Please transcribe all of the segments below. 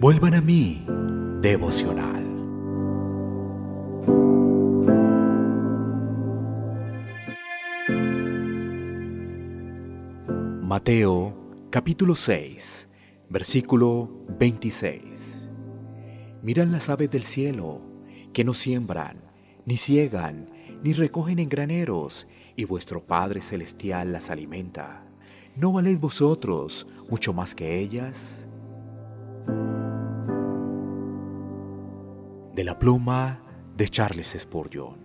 Vuelvan a mí, devocional. Mateo capítulo 6, versículo 26. Miran las aves del cielo, que no siembran, ni ciegan, ni recogen en graneros, y vuestro Padre Celestial las alimenta. ¿No valéis vosotros mucho más que ellas? De la pluma de Charles Spurgeon.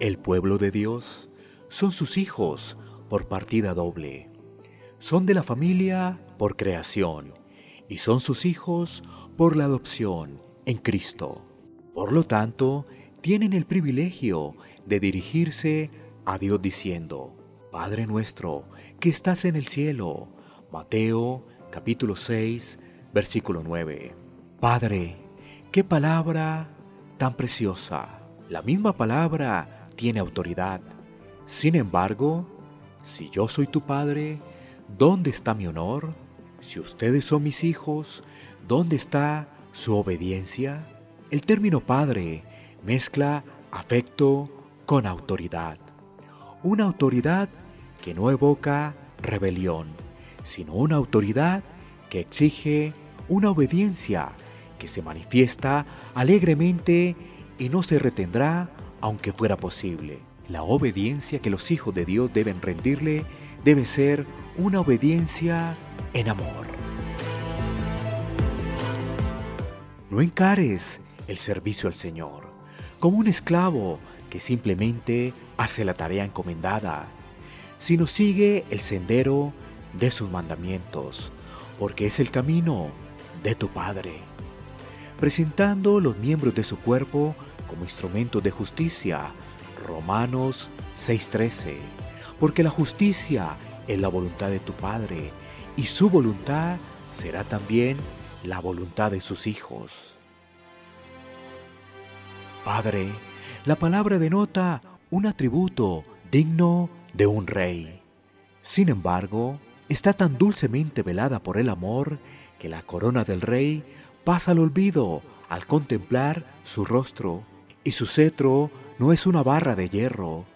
El pueblo de Dios son sus hijos por partida doble. Son de la familia por creación y son sus hijos por la adopción en Cristo. Por lo tanto, tienen el privilegio de dirigirse a Dios diciendo, Padre nuestro que estás en el cielo. Mateo capítulo 6, versículo 9. Padre, qué palabra tan preciosa. La misma palabra tiene autoridad. Sin embargo, si yo soy tu padre, ¿dónde está mi honor? Si ustedes son mis hijos, ¿dónde está su obediencia? El término padre mezcla afecto con autoridad. Una autoridad que no evoca rebelión, sino una autoridad que exige una obediencia que se manifiesta alegremente y no se retendrá aunque fuera posible. La obediencia que los hijos de Dios deben rendirle debe ser una obediencia en amor. No encares el servicio al Señor como un esclavo que simplemente hace la tarea encomendada, sino sigue el sendero de sus mandamientos, porque es el camino de tu Padre, presentando los miembros de su cuerpo como instrumentos de justicia. Romanos 6:13, porque la justicia es la voluntad de tu Padre, y su voluntad será también la voluntad de sus hijos. Padre, la palabra denota un atributo digno de un rey. Sin embargo, está tan dulcemente velada por el amor que la corona del rey pasa al olvido al contemplar su rostro, y su cetro no es una barra de hierro,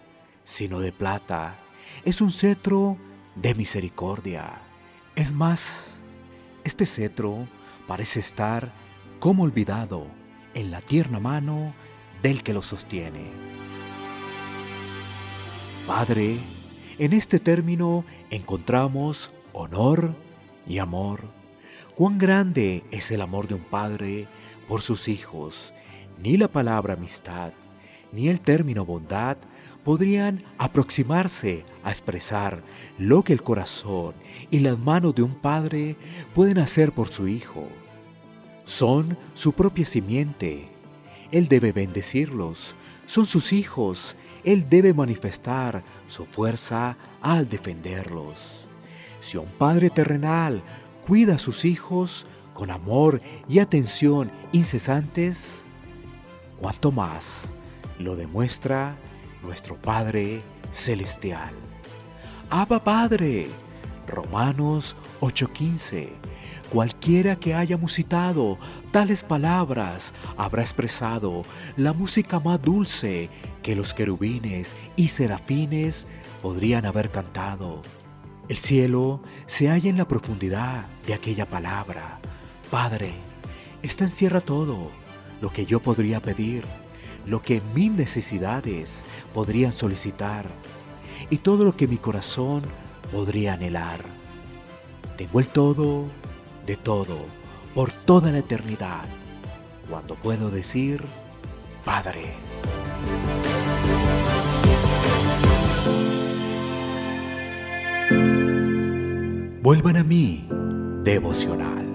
sino de plata, es un cetro de misericordia. Es más, este cetro parece estar como olvidado en la tierna mano del que lo sostiene. Padre, en este término encontramos honor y amor. Cuán grande es el amor de un padre por sus hijos. Ni la palabra amistad, ni el término bondad podrían aproximarse a expresar lo que el corazón y las manos de un padre pueden hacer por su hijo. Son su propia simiente. Él debe bendecirlos. Son sus hijos. Él debe manifestar su fuerza al defenderlos. Si un padre terrenal cuida a sus hijos con amor y atención incesantes, cuanto más lo demuestra nuestro Padre Celestial. Abba Padre, Romanos 8:15. Cualquiera que haya musitado tales palabras habrá expresado la música más dulce que los querubines y serafines podrían haber cantado. El cielo se halla en la profundidad de aquella palabra. Padre, esta encierra todo lo que yo podría pedir, lo que mis necesidades podrían solicitar y todo lo que mi corazón podría anhelar. Tengo el todo de todo por toda la eternidad, cuando puedo decir, Padre. Vuelvan a mí, devocional.